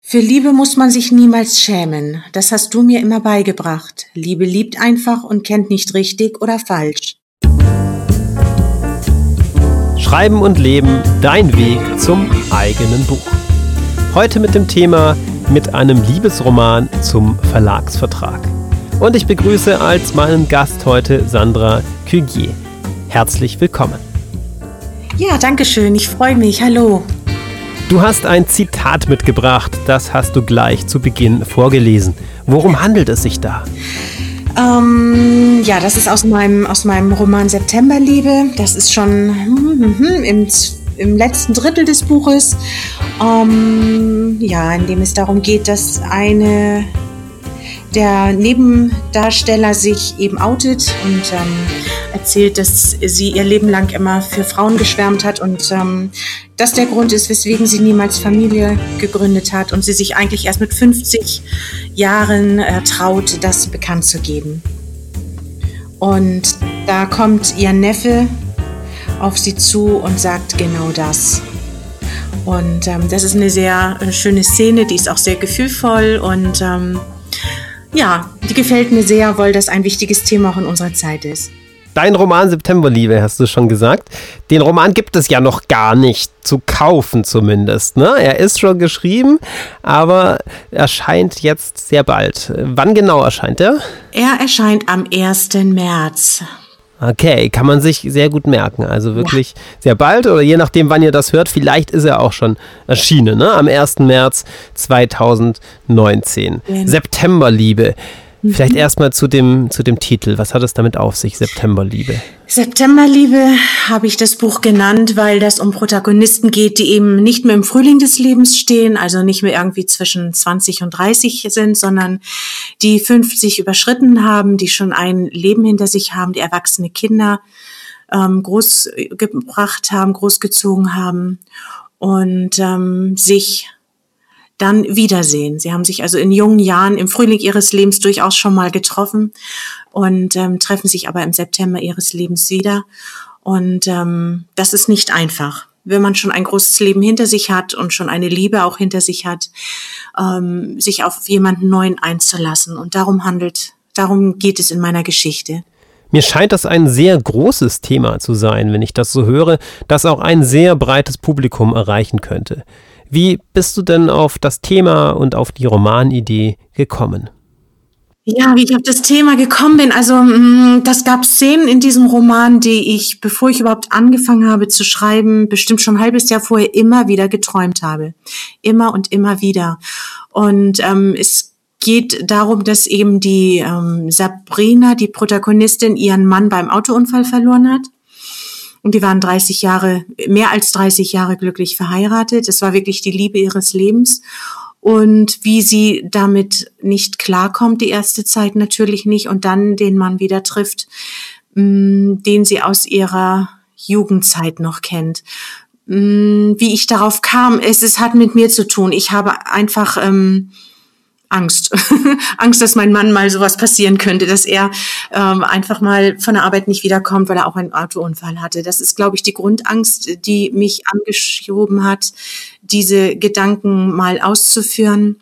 Für Liebe muss man sich niemals schämen. Das hast du mir immer beigebracht. Liebe liebt einfach und kennt nicht richtig oder falsch. Schreiben und Leben, dein Weg zum eigenen Buch. Heute mit dem Thema mit einem Liebesroman zum Verlagsvertrag. Und ich begrüße als meinen Gast heute Sandra Cugier. Herzlich willkommen. Ja, danke schön. Ich freue mich. Hallo. Du hast ein Zitat mitgebracht, das hast du gleich zu Beginn vorgelesen. Worum handelt es sich da? Ähm, ja, das ist aus meinem, aus meinem Roman Septemberliebe. Das ist schon hm, hm, hm, im, im letzten Drittel des Buches. Ähm, ja, in dem es darum geht, dass eine der Nebendarsteller sich eben outet und ähm, erzählt, dass sie ihr Leben lang immer für Frauen geschwärmt hat und ähm, das der Grund ist, weswegen sie niemals Familie gegründet hat und sie sich eigentlich erst mit 50 Jahren äh, traut, das bekannt zu geben. Und da kommt ihr Neffe auf sie zu und sagt genau das. Und ähm, das ist eine sehr äh, schöne Szene, die ist auch sehr gefühlvoll und ähm, ja, die gefällt mir sehr, weil das ein wichtiges Thema auch in unserer Zeit ist. Dein Roman Septemberliebe, hast du schon gesagt. Den Roman gibt es ja noch gar nicht zu kaufen zumindest. Ne? Er ist schon geschrieben, aber erscheint jetzt sehr bald. Wann genau erscheint er? Er erscheint am 1. März. Okay, kann man sich sehr gut merken. Also wirklich ja. sehr bald oder je nachdem, wann ihr das hört, vielleicht ist er auch schon erschienen, ne? am 1. März 2019. Genau. Septemberliebe. Vielleicht mhm. erstmal zu dem, zu dem Titel. Was hat es damit auf sich, Septemberliebe? Septemberliebe habe ich das Buch genannt, weil das um Protagonisten geht, die eben nicht mehr im Frühling des Lebens stehen, also nicht mehr irgendwie zwischen 20 und 30 sind, sondern die 50 überschritten haben, die schon ein Leben hinter sich haben, die erwachsene Kinder ähm, großgebracht haben, großgezogen haben und ähm, sich dann wiedersehen. Sie haben sich also in jungen Jahren im Frühling ihres Lebens durchaus schon mal getroffen und ähm, treffen sich aber im September ihres Lebens wieder. Und ähm, das ist nicht einfach. Wenn man schon ein großes Leben hinter sich hat und schon eine Liebe auch hinter sich hat, ähm, sich auf jemanden neuen einzulassen. Und darum handelt, darum geht es in meiner Geschichte. Mir scheint das ein sehr großes Thema zu sein, wenn ich das so höre, das auch ein sehr breites Publikum erreichen könnte. Wie bist du denn auf das Thema und auf die Romanidee gekommen? Ja, wie ich auf das Thema gekommen bin. Also, mm, das gab Szenen in diesem Roman, die ich, bevor ich überhaupt angefangen habe zu schreiben, bestimmt schon ein halbes Jahr vorher immer wieder geträumt habe. Immer und immer wieder. Und ähm, es geht darum, dass eben die ähm, Sabrina, die Protagonistin, ihren Mann beim Autounfall verloren hat. Und die waren 30 Jahre, mehr als 30 Jahre glücklich verheiratet. Es war wirklich die Liebe ihres Lebens. Und wie sie damit nicht klarkommt, die erste Zeit natürlich nicht, und dann den Mann wieder trifft, mm, den sie aus ihrer Jugendzeit noch kennt. Mm, wie ich darauf kam, es, es hat mit mir zu tun. Ich habe einfach ähm, Angst. Angst, dass mein Mann mal sowas passieren könnte, dass er ähm, einfach mal von der Arbeit nicht wiederkommt, weil er auch einen Autounfall hatte. Das ist, glaube ich, die Grundangst, die mich angeschoben hat, diese Gedanken mal auszuführen.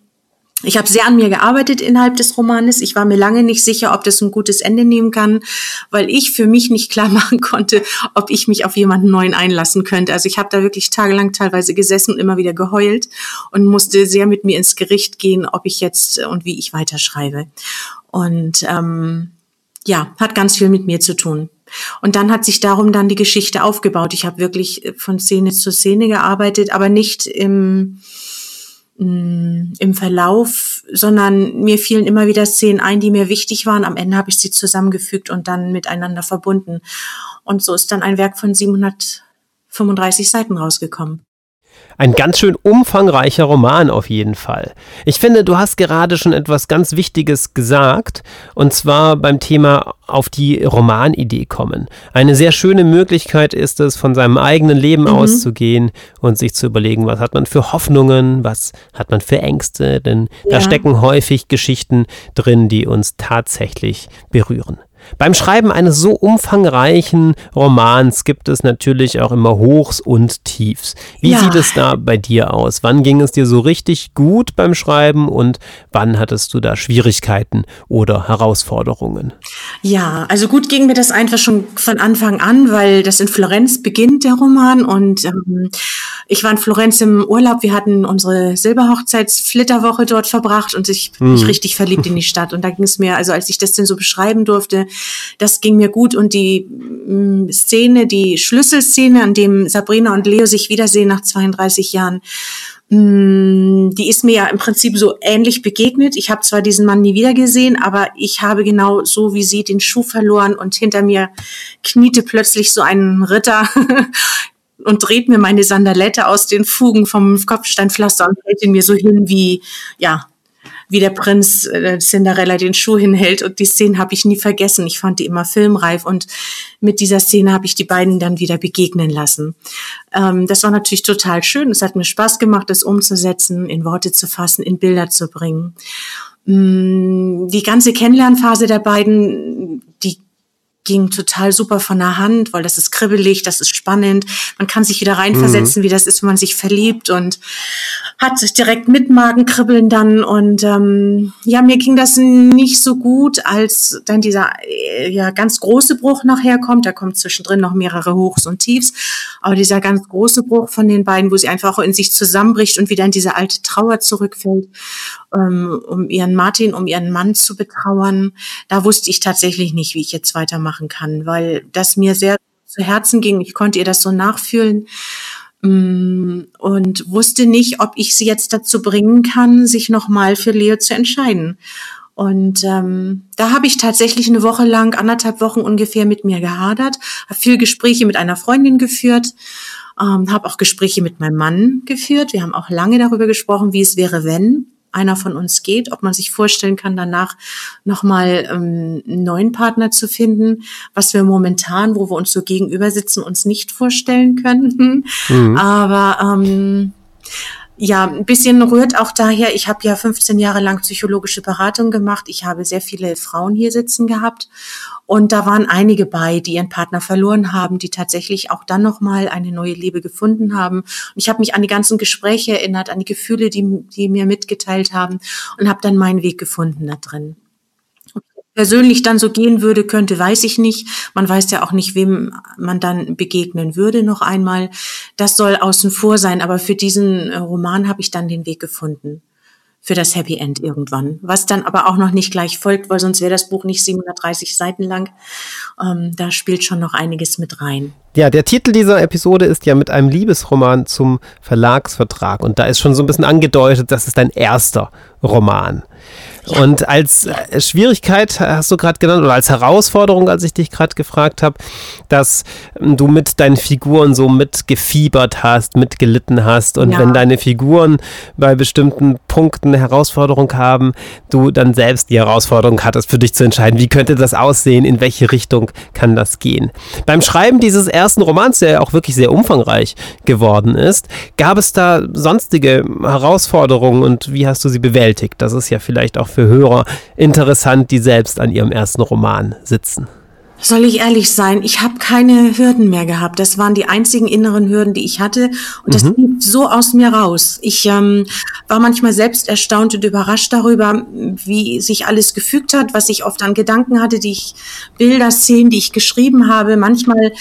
Ich habe sehr an mir gearbeitet innerhalb des Romanes. Ich war mir lange nicht sicher, ob das ein gutes Ende nehmen kann, weil ich für mich nicht klar machen konnte, ob ich mich auf jemanden neuen einlassen könnte. Also ich habe da wirklich tagelang teilweise gesessen und immer wieder geheult und musste sehr mit mir ins Gericht gehen, ob ich jetzt und wie ich weiterschreibe. Und ähm, ja, hat ganz viel mit mir zu tun. Und dann hat sich darum dann die Geschichte aufgebaut. Ich habe wirklich von Szene zu Szene gearbeitet, aber nicht im Mm, im Verlauf, sondern mir fielen immer wieder Szenen ein, die mir wichtig waren. Am Ende habe ich sie zusammengefügt und dann miteinander verbunden. Und so ist dann ein Werk von 735 Seiten rausgekommen. Ein ganz schön umfangreicher Roman auf jeden Fall. Ich finde, du hast gerade schon etwas ganz Wichtiges gesagt, und zwar beim Thema auf die Romanidee kommen. Eine sehr schöne Möglichkeit ist es, von seinem eigenen Leben mhm. auszugehen und sich zu überlegen, was hat man für Hoffnungen, was hat man für Ängste, denn ja. da stecken häufig Geschichten drin, die uns tatsächlich berühren. Beim Schreiben eines so umfangreichen Romans gibt es natürlich auch immer Hochs und Tiefs. Wie ja. sieht es da bei dir aus? Wann ging es dir so richtig gut beim Schreiben und wann hattest du da Schwierigkeiten oder Herausforderungen? Ja, also gut ging mir das einfach schon von Anfang an, weil das in Florenz beginnt, der Roman. Und ähm, ich war in Florenz im Urlaub. Wir hatten unsere Silberhochzeitsflitterwoche dort verbracht und ich bin mich hm. richtig verliebt in die Stadt. Und da ging es mir, also als ich das denn so beschreiben durfte, das ging mir gut und die mm, Szene, die Schlüsselszene, an dem Sabrina und Leo sich wiedersehen nach 32 Jahren, mm, die ist mir ja im Prinzip so ähnlich begegnet. Ich habe zwar diesen Mann nie wieder gesehen, aber ich habe genau so wie sie den Schuh verloren und hinter mir kniete plötzlich so ein Ritter und dreht mir meine Sandalette aus den Fugen vom Kopfsteinpflaster und hält ihn mir so hin wie, ja, wie der Prinz äh, Cinderella den Schuh hinhält. Und die Szene habe ich nie vergessen. Ich fand die immer filmreif. Und mit dieser Szene habe ich die beiden dann wieder begegnen lassen. Ähm, das war natürlich total schön. Es hat mir Spaß gemacht, das umzusetzen, in Worte zu fassen, in Bilder zu bringen. Mm, die ganze Kennenlernphase der beiden, ging total super von der Hand, weil das ist kribbelig, das ist spannend. Man kann sich wieder reinversetzen, mhm. wie das ist, wenn man sich verliebt und hat sich direkt mit Magenkribbeln dann. Und ähm, ja, mir ging das nicht so gut, als dann dieser äh, ja ganz große Bruch nachher kommt. Da kommt zwischendrin noch mehrere Hochs und Tiefs. Aber dieser ganz große Bruch von den beiden, wo sie einfach in sich zusammenbricht und wieder in diese alte Trauer zurückfällt, ähm, um ihren Martin, um ihren Mann zu betrauern, da wusste ich tatsächlich nicht, wie ich jetzt weitermachen kann, weil das mir sehr zu Herzen ging. Ich konnte ihr das so nachfühlen. Mm, und wusste nicht, ob ich sie jetzt dazu bringen kann, sich nochmal für Leo zu entscheiden. Und ähm, da habe ich tatsächlich eine Woche lang, anderthalb Wochen ungefähr mit mir gehadert, habe viel Gespräche mit einer Freundin geführt, ähm, habe auch Gespräche mit meinem Mann geführt. Wir haben auch lange darüber gesprochen, wie es wäre, wenn einer von uns geht, ob man sich vorstellen kann, danach nochmal ähm, einen neuen Partner zu finden, was wir momentan, wo wir uns so gegenüber sitzen, uns nicht vorstellen können. Mhm. Aber ähm, ja, ein bisschen rührt auch daher, ich habe ja 15 Jahre lang psychologische Beratung gemacht. Ich habe sehr viele Frauen hier sitzen gehabt und da waren einige bei, die ihren Partner verloren haben, die tatsächlich auch dann nochmal eine neue Liebe gefunden haben. Und ich habe mich an die ganzen Gespräche erinnert, an die Gefühle, die, die mir mitgeteilt haben und habe dann meinen Weg gefunden da drin persönlich dann so gehen würde, könnte, weiß ich nicht. Man weiß ja auch nicht, wem man dann begegnen würde noch einmal. Das soll außen vor sein, aber für diesen äh, Roman habe ich dann den Weg gefunden für das Happy End irgendwann. Was dann aber auch noch nicht gleich folgt, weil sonst wäre das Buch nicht 730 Seiten lang. Ähm, da spielt schon noch einiges mit rein. Ja, der Titel dieser Episode ist ja mit einem Liebesroman zum Verlagsvertrag. Und da ist schon so ein bisschen angedeutet, das ist dein erster Roman. Und als äh, Schwierigkeit hast du gerade genannt, oder als Herausforderung, als ich dich gerade gefragt habe, dass ähm, du mit deinen Figuren so mitgefiebert hast, mitgelitten hast. Und ja. wenn deine Figuren bei bestimmten Punkten eine Herausforderung haben, du dann selbst die Herausforderung hattest, für dich zu entscheiden, wie könnte das aussehen, in welche Richtung kann das gehen. Beim Schreiben dieses ersten Romans, der ja auch wirklich sehr umfangreich geworden ist, gab es da sonstige Herausforderungen und wie hast du sie bewältigt? Das ist ja vielleicht auch für Hörer interessant, die selbst an ihrem ersten Roman sitzen. Soll ich ehrlich sein, ich habe keine Hürden mehr gehabt. Das waren die einzigen inneren Hürden, die ich hatte. Und das mhm. so aus mir raus. Ich ähm, war manchmal selbst erstaunt und überrascht darüber, wie sich alles gefügt hat, was ich oft an Gedanken hatte, die ich Bilder, Szenen, die ich geschrieben habe. Manchmal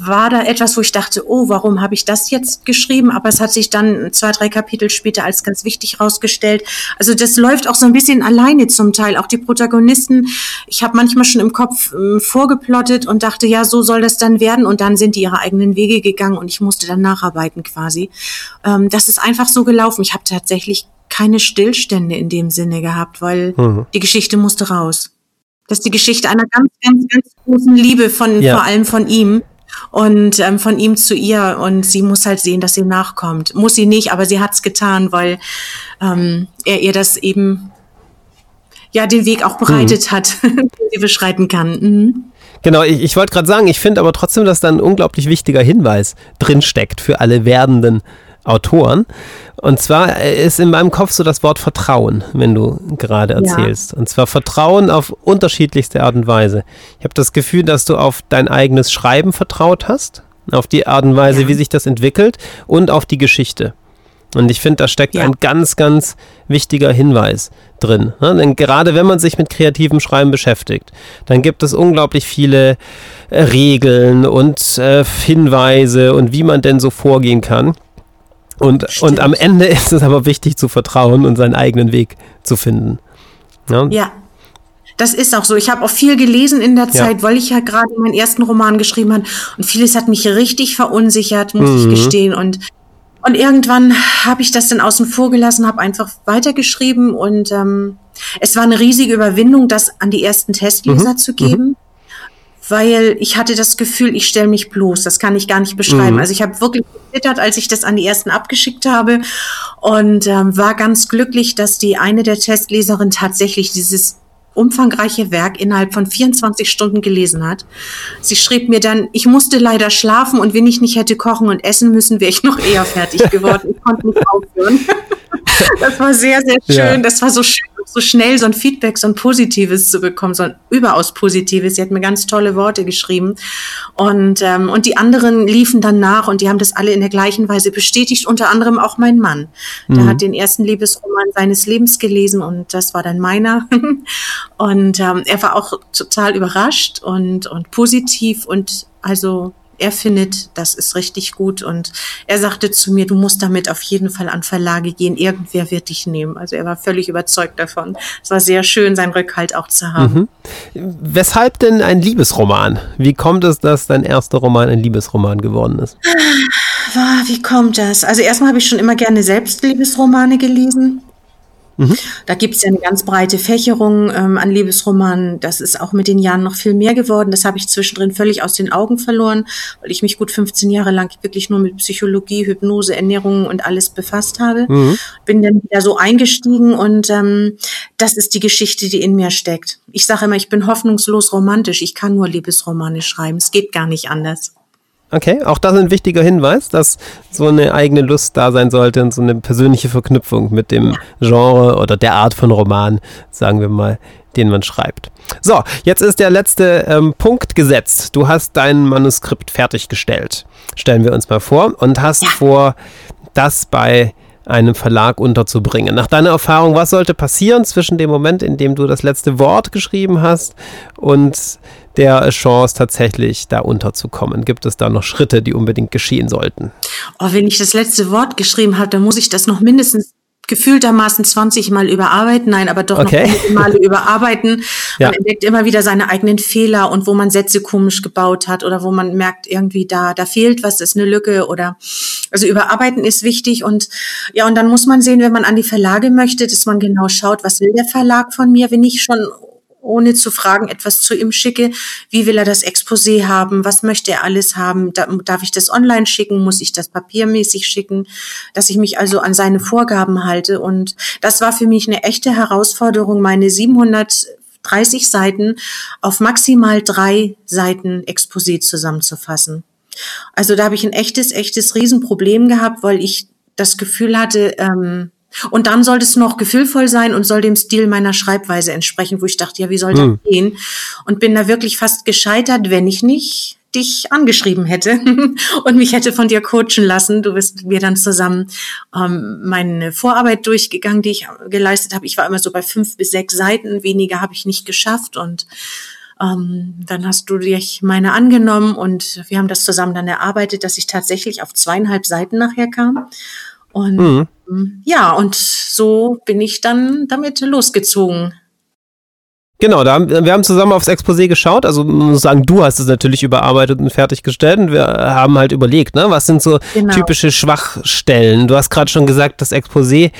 war da etwas, wo ich dachte, oh, warum habe ich das jetzt geschrieben? Aber es hat sich dann zwei, drei Kapitel später als ganz wichtig rausgestellt. Also das läuft auch so ein bisschen alleine zum Teil. Auch die Protagonisten. Ich habe manchmal schon im Kopf ähm, vor vorgeplottet und dachte, ja, so soll das dann werden. Und dann sind die ihre eigenen Wege gegangen und ich musste dann nacharbeiten quasi. Ähm, das ist einfach so gelaufen. Ich habe tatsächlich keine Stillstände in dem Sinne gehabt, weil mhm. die Geschichte musste raus. Das ist die Geschichte einer ganz, ganz, ganz großen Liebe von, ja. vor allem von ihm und ähm, von ihm zu ihr und sie muss halt sehen, dass sie nachkommt. Muss sie nicht, aber sie hat's getan, weil ähm, er ihr das eben ja den Weg auch bereitet mhm. hat, den sie beschreiten kann. Mhm. Genau, ich, ich wollte gerade sagen, ich finde aber trotzdem, dass da ein unglaublich wichtiger Hinweis drinsteckt für alle werdenden Autoren. Und zwar ist in meinem Kopf so das Wort Vertrauen, wenn du gerade erzählst. Ja. Und zwar Vertrauen auf unterschiedlichste Art und Weise. Ich habe das Gefühl, dass du auf dein eigenes Schreiben vertraut hast, auf die Art und Weise, ja. wie sich das entwickelt und auf die Geschichte. Und ich finde, da steckt ja. ein ganz, ganz wichtiger Hinweis drin. Ne? Denn gerade wenn man sich mit kreativem Schreiben beschäftigt, dann gibt es unglaublich viele äh, Regeln und äh, Hinweise und wie man denn so vorgehen kann. Und, und am Ende ist es aber wichtig zu vertrauen und seinen eigenen Weg zu finden. Ja. ja. Das ist auch so. Ich habe auch viel gelesen in der Zeit, ja. weil ich ja gerade meinen ersten Roman geschrieben habe. Und vieles hat mich richtig verunsichert, muss mhm. ich gestehen. Und und irgendwann habe ich das dann außen vor gelassen, habe einfach weitergeschrieben und ähm, es war eine riesige Überwindung, das an die ersten Testleser mhm. zu geben, mhm. weil ich hatte das Gefühl, ich stelle mich bloß. Das kann ich gar nicht beschreiben. Mhm. Also ich habe wirklich gezittert, als ich das an die ersten abgeschickt habe und ähm, war ganz glücklich, dass die eine der Testleserinnen tatsächlich dieses umfangreiche Werk innerhalb von 24 Stunden gelesen hat. Sie schrieb mir dann, ich musste leider schlafen und wenn ich nicht hätte kochen und essen müssen, wäre ich noch eher fertig geworden. Ich konnte nicht aufhören. Das war sehr, sehr schön. Ja. Das war so schön, so schnell so ein Feedback, so ein positives zu bekommen, so ein überaus positives. Sie hat mir ganz tolle Worte geschrieben. Und, ähm, und die anderen liefen dann nach und die haben das alle in der gleichen Weise bestätigt, unter anderem auch mein Mann. Der mhm. hat den ersten Liebesroman seines Lebens gelesen und das war dann meiner. und ähm, er war auch total überrascht und, und positiv und also er findet, das ist richtig gut und er sagte zu mir, du musst damit auf jeden Fall an Verlage gehen, irgendwer wird dich nehmen. Also er war völlig überzeugt davon. Es war sehr schön, seinen Rückhalt auch zu haben. Mhm. Weshalb denn ein Liebesroman? Wie kommt es, dass dein erster Roman ein Liebesroman geworden ist? Wie kommt das? Also erstmal habe ich schon immer gerne selbst Liebesromane gelesen. Mhm. Da gibt es ja eine ganz breite Fächerung ähm, an Liebesromanen. Das ist auch mit den Jahren noch viel mehr geworden. Das habe ich zwischendrin völlig aus den Augen verloren, weil ich mich gut 15 Jahre lang wirklich nur mit Psychologie, Hypnose, Ernährung und alles befasst habe. Mhm. Bin dann wieder so eingestiegen und ähm, das ist die Geschichte, die in mir steckt. Ich sage immer, ich bin hoffnungslos romantisch. Ich kann nur Liebesromane schreiben. Es geht gar nicht anders. Okay, auch das ist ein wichtiger Hinweis, dass so eine eigene Lust da sein sollte und so eine persönliche Verknüpfung mit dem Genre oder der Art von Roman, sagen wir mal, den man schreibt. So, jetzt ist der letzte ähm, Punkt gesetzt. Du hast dein Manuskript fertiggestellt. Stellen wir uns mal vor und hast ja. vor, das bei einem Verlag unterzubringen. Nach deiner Erfahrung, was sollte passieren zwischen dem Moment, in dem du das letzte Wort geschrieben hast und der Chance tatsächlich da unterzukommen? Gibt es da noch Schritte, die unbedingt geschehen sollten? Oh, wenn ich das letzte Wort geschrieben habe, dann muss ich das noch mindestens gefühltermaßen 20 Mal überarbeiten, nein, aber doch okay. noch Male überarbeiten. Ja. Man entdeckt immer wieder seine eigenen Fehler und wo man Sätze komisch gebaut hat oder wo man merkt, irgendwie da, da fehlt was, ist eine Lücke oder, also überarbeiten ist wichtig und, ja, und dann muss man sehen, wenn man an die Verlage möchte, dass man genau schaut, was will der Verlag von mir, wenn ich schon ohne zu fragen, etwas zu ihm schicke. Wie will er das Exposé haben? Was möchte er alles haben? darf ich das online schicken? Muss ich das papiermäßig schicken? Dass ich mich also an seine Vorgaben halte. Und das war für mich eine echte Herausforderung, meine 730 Seiten auf maximal drei Seiten Exposé zusammenzufassen. Also da habe ich ein echtes, echtes Riesenproblem gehabt, weil ich das Gefühl hatte, ähm, und dann sollte es noch gefühlvoll sein und soll dem Stil meiner Schreibweise entsprechen, wo ich dachte, ja, wie soll das hm. gehen? Und bin da wirklich fast gescheitert, wenn ich nicht dich angeschrieben hätte und mich hätte von dir coachen lassen. Du bist mir dann zusammen ähm, meine Vorarbeit durchgegangen, die ich geleistet habe. Ich war immer so bei fünf bis sechs Seiten, weniger habe ich nicht geschafft und ähm, dann hast du dich meine angenommen und wir haben das zusammen dann erarbeitet, dass ich tatsächlich auf zweieinhalb Seiten nachher kam. Und mhm. Ja, und so bin ich dann damit losgezogen. Genau, da haben, wir haben zusammen aufs Exposé geschaut. Also man muss sagen, du hast es natürlich überarbeitet und fertiggestellt. Und wir haben halt überlegt, ne, was sind so genau. typische Schwachstellen. Du hast gerade schon gesagt, das Exposé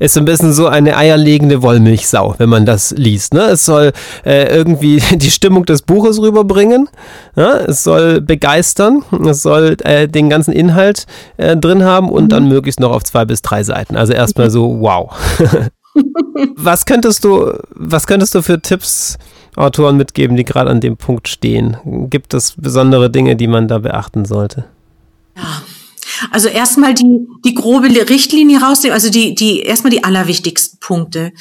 ist so ein bisschen so eine eierlegende Wollmilchsau, wenn man das liest. Ne? Es soll äh, irgendwie die Stimmung des Buches rüberbringen. Ne? Es soll begeistern. Es soll äh, den ganzen Inhalt äh, drin haben und mhm. dann möglichst noch auf zwei bis drei Seiten. Also erstmal so, wow. was könntest du, was könntest du für Tipps Autoren mitgeben, die gerade an dem Punkt stehen? Gibt es besondere Dinge, die man da beachten sollte? Ja. Also erstmal die, die grobe Richtlinie rausnehmen, also die, die, erstmal die allerwichtigsten Punkte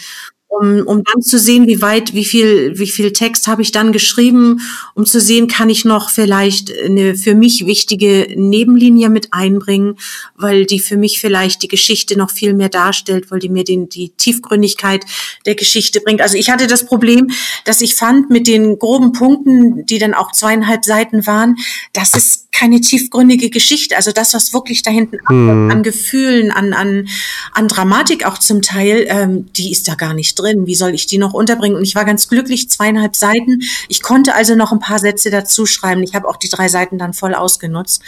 um, um dann zu sehen, wie weit, wie viel, wie viel Text habe ich dann geschrieben, um zu sehen, kann ich noch vielleicht eine für mich wichtige Nebenlinie mit einbringen, weil die für mich vielleicht die Geschichte noch viel mehr darstellt, weil die mir den, die Tiefgründigkeit der Geschichte bringt. Also ich hatte das Problem, dass ich fand mit den groben Punkten, die dann auch zweieinhalb Seiten waren, dass es keine tiefgründige Geschichte. Also das, was wirklich da hinten hm. an Gefühlen, an, an, an Dramatik auch zum Teil, ähm, die ist da gar nicht drin. Wie soll ich die noch unterbringen? Und ich war ganz glücklich, zweieinhalb Seiten. Ich konnte also noch ein paar Sätze dazu schreiben. Ich habe auch die drei Seiten dann voll ausgenutzt.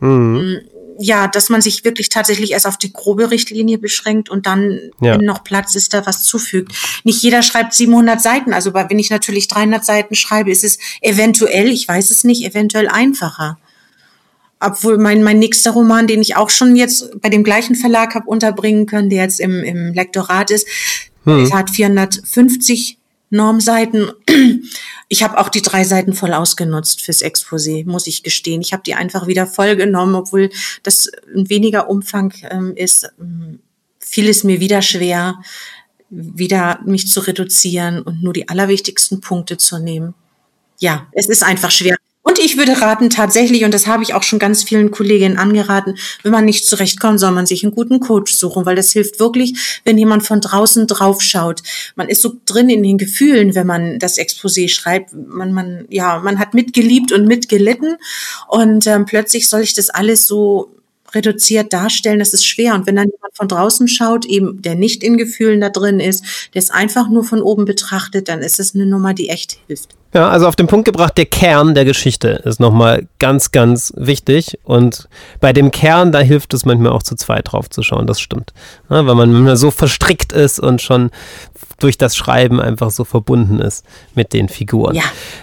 Mhm. Ja, dass man sich wirklich tatsächlich erst auf die grobe Richtlinie beschränkt und dann, ja. wenn noch Platz ist, da was zufügt. Nicht jeder schreibt 700 Seiten. Also wenn ich natürlich 300 Seiten schreibe, ist es eventuell, ich weiß es nicht, eventuell einfacher obwohl mein, mein nächster Roman, den ich auch schon jetzt bei dem gleichen Verlag habe unterbringen können, der jetzt im, im Lektorat ist, hm. hat 450 Normseiten. Ich habe auch die drei Seiten voll ausgenutzt fürs Exposé, muss ich gestehen. Ich habe die einfach wieder voll genommen, obwohl das ein weniger Umfang ähm, ist. Fiel es mir wieder schwer, wieder mich zu reduzieren und nur die allerwichtigsten Punkte zu nehmen. Ja, es ist einfach schwer. Und ich würde raten, tatsächlich, und das habe ich auch schon ganz vielen Kolleginnen angeraten, wenn man nicht zurechtkommt, soll man sich einen guten Coach suchen, weil das hilft wirklich, wenn jemand von draußen drauf schaut. Man ist so drin in den Gefühlen, wenn man das Exposé schreibt. Man, man, ja, man hat mitgeliebt und mitgelitten und ähm, plötzlich soll ich das alles so reduziert darstellen, das ist schwer. Und wenn dann jemand von draußen schaut, eben der nicht in Gefühlen da drin ist, der es einfach nur von oben betrachtet, dann ist es eine Nummer, die echt hilft. Ja, also auf den Punkt gebracht, der Kern der Geschichte ist nochmal ganz, ganz wichtig. Und bei dem Kern, da hilft es manchmal auch zu zweit drauf zu schauen, das stimmt. Ja, weil man so verstrickt ist und schon durch das Schreiben einfach so verbunden ist mit den Figuren. Ja.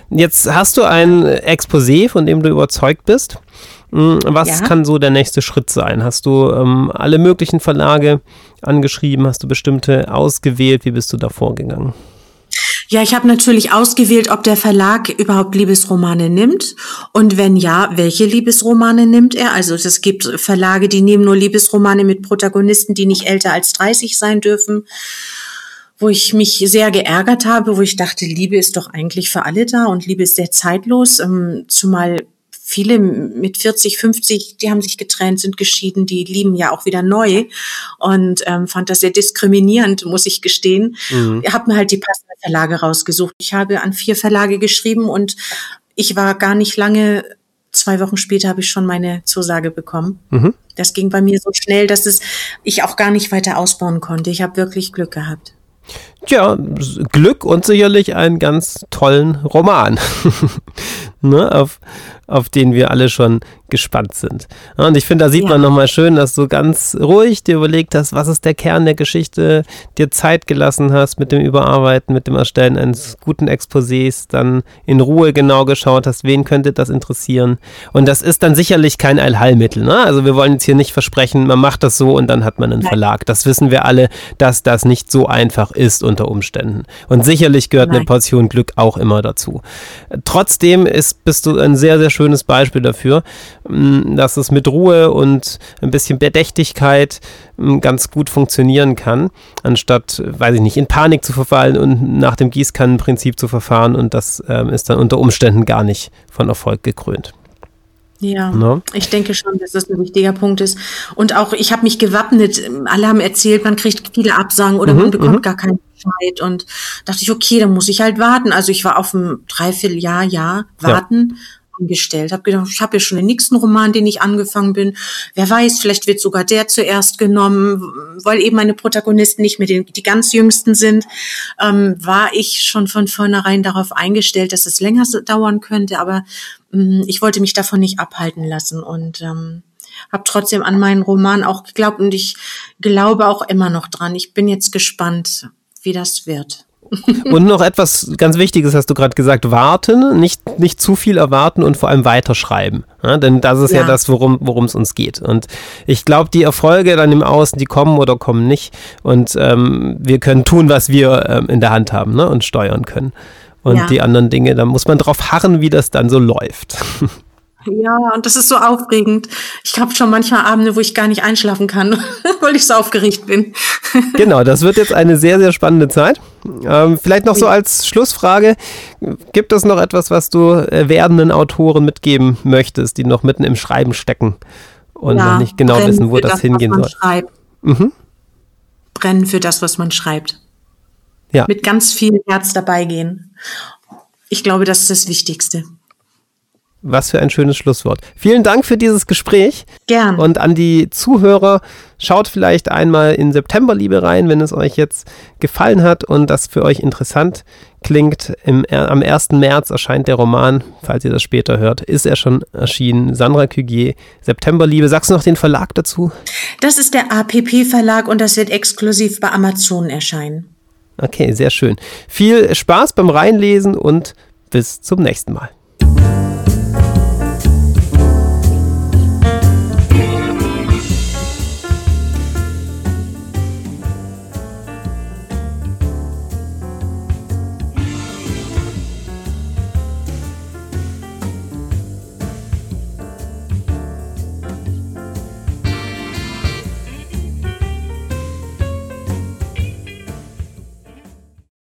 Jetzt hast du ein Exposé, von dem du überzeugt bist. Hm, was ja. kann so der nächste Schritt sein? Hast du ähm, alle möglichen Verlage angeschrieben? Hast du bestimmte ausgewählt? Wie bist du da vorgegangen? Ja, ich habe natürlich ausgewählt, ob der Verlag überhaupt Liebesromane nimmt. Und wenn ja, welche Liebesromane nimmt er? Also es gibt Verlage, die nehmen nur Liebesromane mit Protagonisten, die nicht älter als 30 sein dürfen. Wo ich mich sehr geärgert habe, wo ich dachte, Liebe ist doch eigentlich für alle da und Liebe ist sehr zeitlos, ähm, zumal viele mit 40, 50, die haben sich getrennt, sind geschieden, die lieben ja auch wieder neu und ähm, fand das sehr diskriminierend, muss ich gestehen. Mhm. Ich habe mir halt die passenden Verlage rausgesucht. Ich habe an vier Verlage geschrieben und ich war gar nicht lange zwei Wochen später habe ich schon meine Zusage bekommen. Mhm. Das ging bei mir so schnell, dass es ich auch gar nicht weiter ausbauen konnte. Ich habe wirklich Glück gehabt. Tja, Glück und sicherlich einen ganz tollen Roman, ne, auf, auf den wir alle schon gespannt sind. Und ich finde, da sieht ja. man nochmal schön, dass du ganz ruhig dir überlegt hast, was ist der Kern der Geschichte, dir Zeit gelassen hast mit dem Überarbeiten, mit dem Erstellen eines guten Exposés, dann in Ruhe genau geschaut hast, wen könnte das interessieren. Und das ist dann sicherlich kein Allheilmittel. Ne? Also wir wollen jetzt hier nicht versprechen, man macht das so und dann hat man einen Nein. Verlag. Das wissen wir alle, dass das nicht so einfach ist unter Umständen. Und sicherlich gehört Nein. eine Portion Glück auch immer dazu. Trotzdem ist, bist du ein sehr, sehr schönes Beispiel dafür, Mm, dass es mit Ruhe und ein bisschen Bedächtigkeit mm, ganz gut funktionieren kann, anstatt, weiß ich nicht, in Panik zu verfallen und nach dem Gießkannenprinzip zu verfahren und das ähm, ist dann unter Umständen gar nicht von Erfolg gekrönt. Ja, no? ich denke schon, dass das ein wichtiger Punkt ist. Und auch, ich habe mich gewappnet. Alle haben erzählt, man kriegt viele Absagen oder mhm, man bekommt mhm. gar keinen Bescheid. Und dachte ich, okay, dann muss ich halt warten. Also ich war auf ein Dreivierteljahr, ja, warten. Ja angestellt. Habe gedacht, ich habe ja schon den nächsten Roman, den ich angefangen bin. Wer weiß, vielleicht wird sogar der zuerst genommen, weil eben meine Protagonisten nicht mehr die, die ganz jüngsten sind. Ähm, war ich schon von vornherein darauf eingestellt, dass es länger dauern könnte, aber ähm, ich wollte mich davon nicht abhalten lassen und ähm, habe trotzdem an meinen Roman auch geglaubt und ich glaube auch immer noch dran. Ich bin jetzt gespannt, wie das wird. Und noch etwas ganz Wichtiges hast du gerade gesagt, warten, nicht, nicht zu viel erwarten und vor allem weiterschreiben. Ja, denn das ist ja, ja das, worum es uns geht. Und ich glaube, die Erfolge dann im Außen, die kommen oder kommen nicht. Und ähm, wir können tun, was wir ähm, in der Hand haben ne? und steuern können. Und ja. die anderen Dinge, da muss man drauf harren, wie das dann so läuft. Ja, und das ist so aufregend. Ich habe schon manchmal Abende, wo ich gar nicht einschlafen kann, weil ich so aufgeregt bin. genau, das wird jetzt eine sehr, sehr spannende Zeit. Ähm, vielleicht noch so als Schlussfrage. Gibt es noch etwas, was du äh, werdenden Autoren mitgeben möchtest, die noch mitten im Schreiben stecken und ja, noch nicht genau wissen, wo das, das hingehen soll? Mhm. Brennen für das, was man schreibt. Ja. Mit ganz viel Herz dabei gehen. Ich glaube, das ist das Wichtigste. Was für ein schönes Schlusswort. Vielen Dank für dieses Gespräch. Gern. Und an die Zuhörer, schaut vielleicht einmal in Septemberliebe rein, wenn es euch jetzt gefallen hat und das für euch interessant klingt. Im, am 1. März erscheint der Roman, falls ihr das später hört, ist er schon erschienen. Sandra Cugier, Septemberliebe. Sagst du noch den Verlag dazu? Das ist der APP Verlag und das wird exklusiv bei Amazon erscheinen. Okay, sehr schön. Viel Spaß beim Reinlesen und bis zum nächsten Mal.